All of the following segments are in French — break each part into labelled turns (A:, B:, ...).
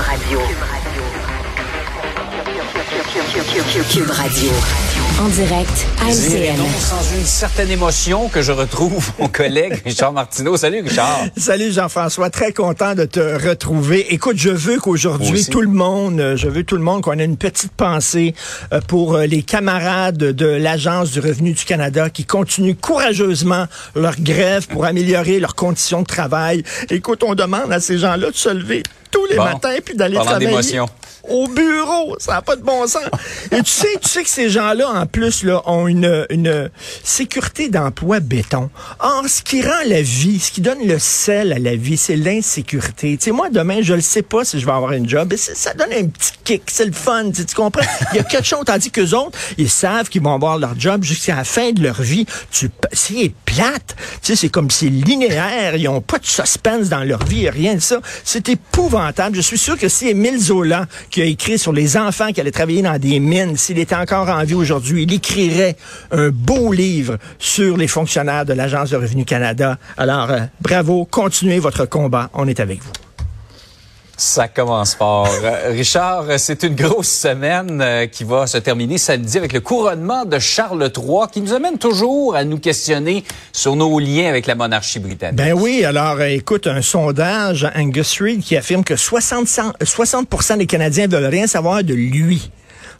A: Radio. Cube Radio. En direct à LCN.
B: sans une certaine émotion que je retrouve mon collègue Richard Martineau. Salut Richard.
C: Salut Jean-François, très content de te retrouver. Écoute, je veux qu'aujourd'hui tout le monde, euh, je veux tout le monde qu'on ait une petite pensée euh, pour euh, les camarades de l'Agence du revenu du Canada qui continuent courageusement leur grève pour améliorer leurs conditions de travail. Écoute, on demande à ces gens-là de se lever tous les matins puis d'aller travailler au bureau. Ça n'a pas de bon sens. Et tu sais, tu sais que ces gens-là, en plus, là, ont une, une sécurité d'emploi béton. Or, ce qui rend la vie, ce qui donne le sel à la vie, c'est l'insécurité. Tu sais, moi, demain, je ne sais pas si je vais avoir une job. Et ça donne un petit kick. C'est le fun. Tu, comprends? Il y a quelque chose. Tandis qu'eux autres, ils savent qu'ils vont avoir leur job jusqu'à la fin de leur vie. Tu, c'est plate. Tu sais, c'est comme c'est linéaire. Ils n'ont pas de suspense dans leur vie. Rien de ça. C'est épouvantable. Je suis sûr que si Émile Zola, qui a écrit sur les enfants qui allaient travailler dans des mines, s'il était encore en vie aujourd'hui, il écrirait un beau livre sur les fonctionnaires de l'Agence de Revenu Canada. Alors, euh, bravo, continuez votre combat. On est avec vous.
B: Ça commence fort. Euh, Richard, c'est une grosse semaine euh, qui va se terminer samedi avec le couronnement de Charles III qui nous amène toujours à nous questionner sur nos liens avec la monarchie britannique.
C: Ben oui, alors euh, écoute, un sondage Angus Reid qui affirme que 60, 60 des Canadiens veulent rien savoir de lui.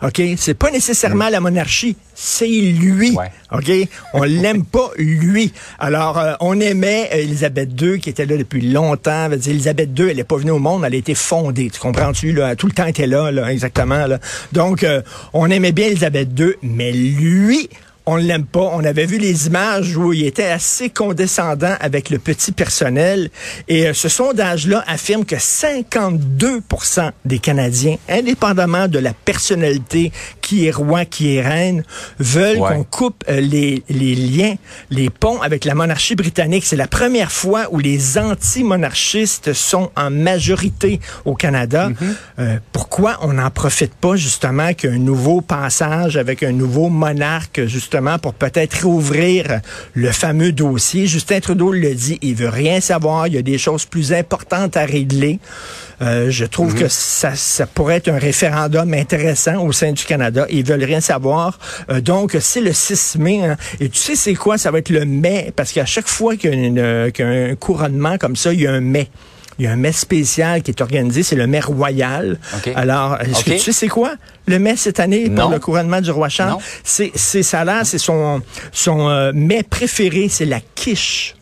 C: OK? C'est pas nécessairement la monarchie, c'est lui. OK? On l'aime pas, lui. Alors, euh, on aimait Elisabeth II, qui était là depuis longtemps. Elisabeth II, elle n'est pas venue au monde, elle a été fondée. Tu comprends-tu? Là? Tout le temps était là, là exactement. Là. Donc, euh, on aimait bien Elisabeth II, mais lui, on l'aime pas. On avait vu les images où il était assez condescendant avec le petit personnel. Et euh, ce sondage-là affirme que 52% des Canadiens, indépendamment de la personnalité qui est roi, qui est reine, veulent qu'on coupe euh, les, les liens, les ponts avec la monarchie britannique. C'est la première fois où les anti-monarchistes sont en majorité au Canada. Mm-hmm. Euh, pourquoi on n'en profite pas justement qu'un nouveau passage avec un nouveau monarque, justement, pour peut-être rouvrir le fameux dossier? Justin Trudeau le dit, il veut rien savoir, il y a des choses plus importantes à régler. Euh, je trouve que mhm. ça, ça pourrait être un référendum intéressant au sein du Canada. Ils veulent rien savoir. Euh, donc, c'est le 6 mai. Hein. Et tu sais, c'est quoi? Ça va être le mai, parce qu'à chaque fois qu'il y a, un couronnement comme ça, il y a un mai. Il y a un mets spécial qui est organisé, c'est le mets royal. Alors, est-ce que tu sais c'est quoi? Le mets cette année pour le couronnement du roi Charles? C'est ça là, c'est son, son euh, mets préféré, c'est la quiche.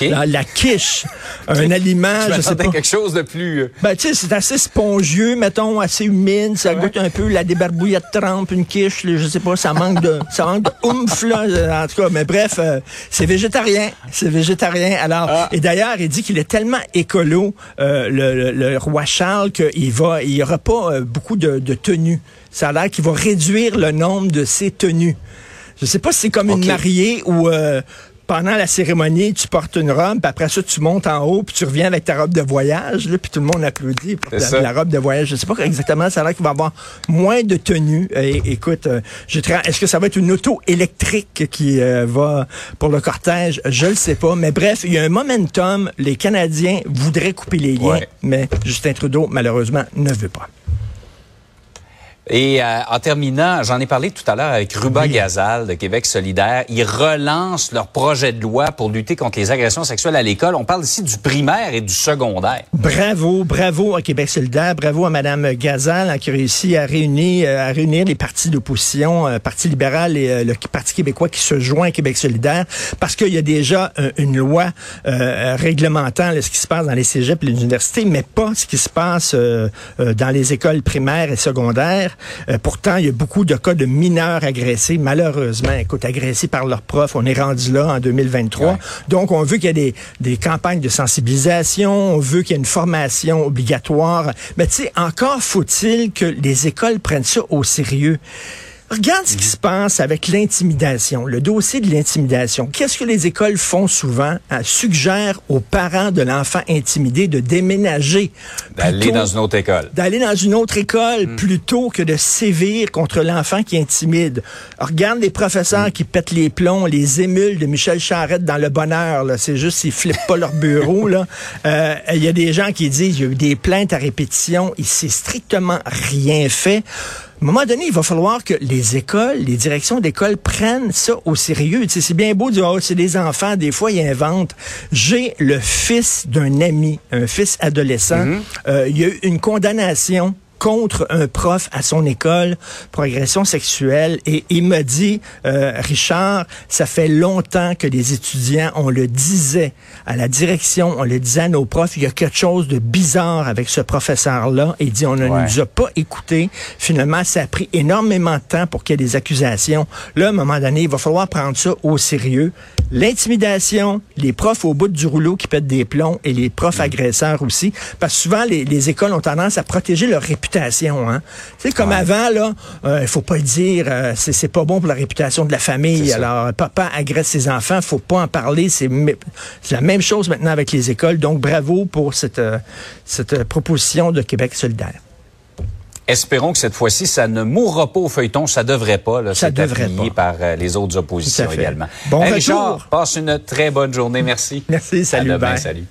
C: La, quiche, un aliment,
B: je, sais pas. quelque chose de plus... Euh,
C: ben, tu sais, c'est assez spongieux, mettons, assez humide, ça goûte un peu la débarbouillette trempe, une quiche, je sais pas, ça manque de, ça manque de oomph, là, en tout cas. Mais bref, euh, c'est végétarien, c'est végétarien. Alors, ah. et d'ailleurs, il dit qu'il est tellement écolo, euh, le, roi Charles, qu'il va, il y aura pas beaucoup de, tenues. Ça a l'air qu'il va réduire le nombre de ses tenues. Je sais pas si c'est comme une mariée ou pendant la cérémonie, tu portes une robe, puis après ça, tu montes en haut, puis tu reviens avec ta robe de voyage, là, puis tout le monde applaudit pour la, robe de voyage. Je sais pas exactement, ça a l'air qu'il va avoir moins de tenues. écoute, euh, est-ce que ça va être une auto électrique qui euh, va pour le cortège? Je le sais pas, mais bref, il y a un momentum. Les Canadiens voudraient couper les liens, mais Justin Trudeau, malheureusement, ne veut pas.
B: Et euh, en terminant, j'en ai parlé tout à l'heure avec Ruba Gazal de Québec solidaire. Ils relancent leur projet de loi pour lutter contre les agressions sexuelles à l'école. On parle ici du primaire et du secondaire.
C: Bravo, bravo à Québec solidaire, bravo à Madame Gazal hein, qui réussit à réunir, euh, à réunir les partis d'opposition, euh, Parti libéral et le Parti québécois qui se joint à Québec solidaire, parce qu'il y a déjà une loi réglementant ce qui se passe dans les cégeps et les universités, mais pas ce qui se passe dans les écoles primaires et secondaires. Euh, pourtant, il y a beaucoup de cas de mineurs agressés, malheureusement, écoute, agressés par leurs profs. On est rendu là en 2023. Donc, on veut qu'il y ait des, des campagnes de sensibilisation, on veut qu'il y ait une formation obligatoire. Mais tu sais, encore faut-il que les écoles prennent ça au sérieux. Regarde ce qui se passe avec l'intimidation, le dossier de l'intimidation. Qu'est-ce que les écoles font souvent? Elles suggèrent aux parents de l'enfant intimidé de déménager.
B: D'aller dans une autre école.
C: D'aller dans une autre école hmm. plutôt que de sévir contre l'enfant qui intimide. regarde les professeurs hmm. qui pètent les plombs, les émules de Michel Charette dans le bonheur. C'est juste qu'ils flippent pas leur bureau. Euh, il y a des gens qui disent il y a eu des plaintes à répétition. Il s'est strictement rien fait. À un moment donné, il va falloir que les écoles, les directions d'école prennent ça au sérieux. Tu sais, c'est bien beau de dire, oh, c'est des enfants, des fois, ils inventent. J'ai le fils d'un ami, un fils adolescent. Mm-hmm. Euh, il y a eu une condamnation contre un prof à son école pour agression sexuelle et il m'a dit euh, Richard ça fait longtemps que les étudiants on le disait à la direction on le disait à nos profs il y a quelque chose de bizarre avec ce professeur là et il dit on ne nous a pas écouté finalement ça a pris énormément de temps pour qu'il y ait des accusations. Là à un moment donné il va falloir prendre ça au sérieux. L'intimidation les profs au bout du rouleau qui pètent des plombs et les profs mm. agresseurs aussi. Parce que souvent les, les écoles ont tendance à protéger leur réputation réputation. Hein? Tu sais, comme avant, là, euh, il faut pas le dire, euh, c'est pas bon pour la réputation de la famille. Alors, papa agresse ses enfants, faut pas en parler. C'est la même chose maintenant avec les écoles. Donc, bravo pour cette, euh, cette proposition de Québec solidaire.
B: Espérons que cette fois-ci, ça ne mourra pas au feuilleton. Ça devrait pas. Là, ça devrait pas. par les autres oppositions également. Bon Richard, passe une très bonne journée. Merci.
C: Merci. Salut. salut.